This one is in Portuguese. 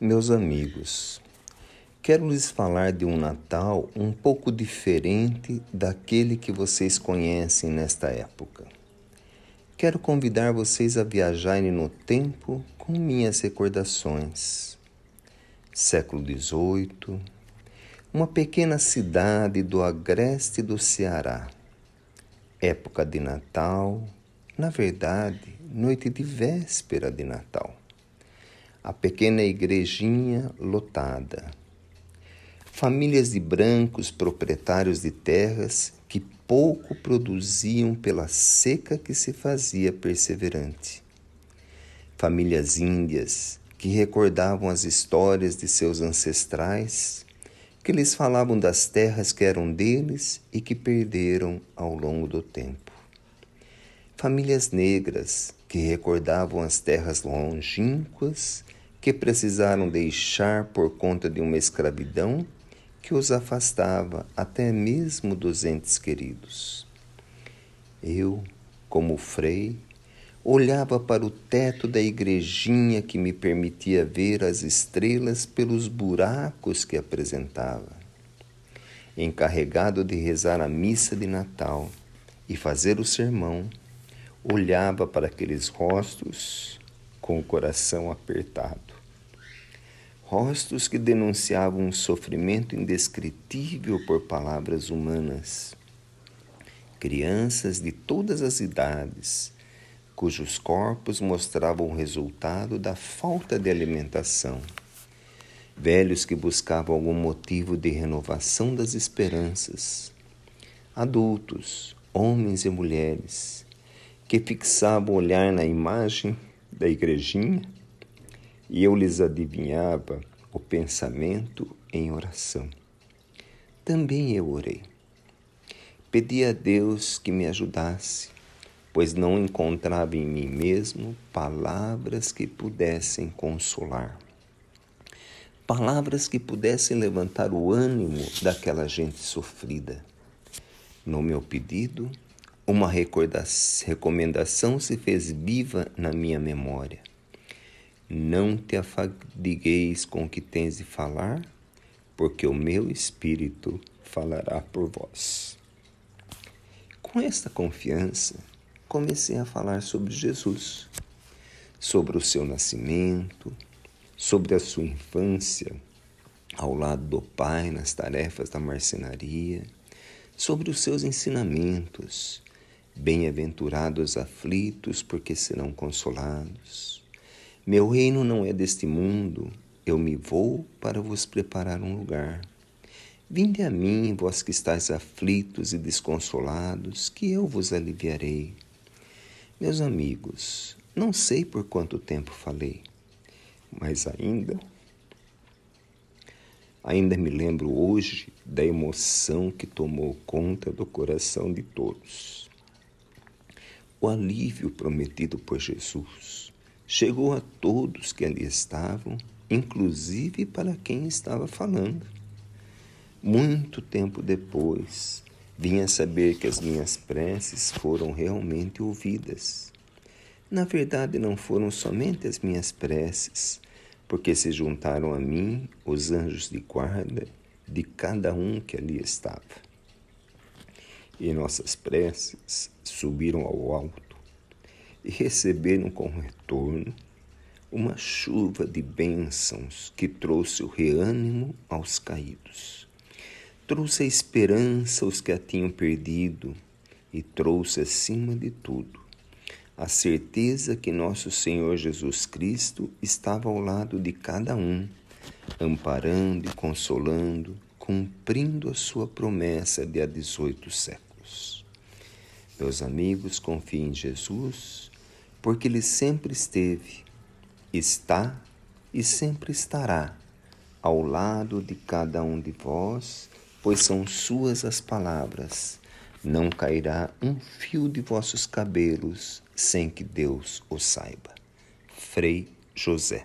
Meus amigos, quero lhes falar de um Natal um pouco diferente daquele que vocês conhecem nesta época. Quero convidar vocês a viajarem no tempo com minhas recordações. Século XVIII, uma pequena cidade do agreste do Ceará. Época de Natal, na verdade, noite de véspera de Natal a pequena igrejinha lotada. Famílias de brancos proprietários de terras que pouco produziam pela seca que se fazia perseverante. Famílias índias que recordavam as histórias de seus ancestrais, que lhes falavam das terras que eram deles e que perderam ao longo do tempo. Famílias negras que recordavam as terras longínquas que precisaram deixar por conta de uma escravidão que os afastava até mesmo dos entes queridos. Eu, como frei, olhava para o teto da igrejinha que me permitia ver as estrelas pelos buracos que apresentava. Encarregado de rezar a missa de Natal e fazer o sermão, olhava para aqueles rostos com o coração apertado. Rostos que denunciavam um sofrimento indescritível por palavras humanas. Crianças de todas as idades, cujos corpos mostravam o resultado da falta de alimentação. Velhos que buscavam algum motivo de renovação das esperanças. Adultos, homens e mulheres, que fixavam o olhar na imagem da igrejinha e eu lhes adivinhava o pensamento em oração. Também eu orei. Pedi a Deus que me ajudasse, pois não encontrava em mim mesmo palavras que pudessem consolar. Palavras que pudessem levantar o ânimo daquela gente sofrida. No meu pedido, uma recomendação se fez viva na minha memória. Não te afadigueis com o que tens de falar, porque o meu espírito falará por vós. Com esta confiança, comecei a falar sobre Jesus, sobre o seu nascimento, sobre a sua infância ao lado do Pai nas tarefas da marcenaria, sobre os seus ensinamentos, Bem-aventurados aflitos, porque serão consolados. Meu reino não é deste mundo, eu me vou para vos preparar um lugar. Vinde a mim, vós que estáis aflitos e desconsolados, que eu vos aliviarei. Meus amigos, não sei por quanto tempo falei, mas ainda ainda me lembro hoje da emoção que tomou conta do coração de todos. O alívio prometido por Jesus chegou a todos que ali estavam, inclusive para quem estava falando. Muito tempo depois, vim a saber que as minhas preces foram realmente ouvidas. Na verdade, não foram somente as minhas preces, porque se juntaram a mim os anjos de guarda de cada um que ali estava e nossas preces subiram ao alto e receberam com retorno uma chuva de bênçãos que trouxe o reânimo aos caídos. Trouxe a esperança aos que a tinham perdido e trouxe, acima de tudo, a certeza que nosso Senhor Jesus Cristo estava ao lado de cada um, amparando e consolando, cumprindo a sua promessa de há 18 séculos. Meus amigos, confiem em Jesus, porque Ele sempre esteve, está e sempre estará ao lado de cada um de vós, pois são Suas as palavras. Não cairá um fio de vossos cabelos sem que Deus o saiba. Frei José.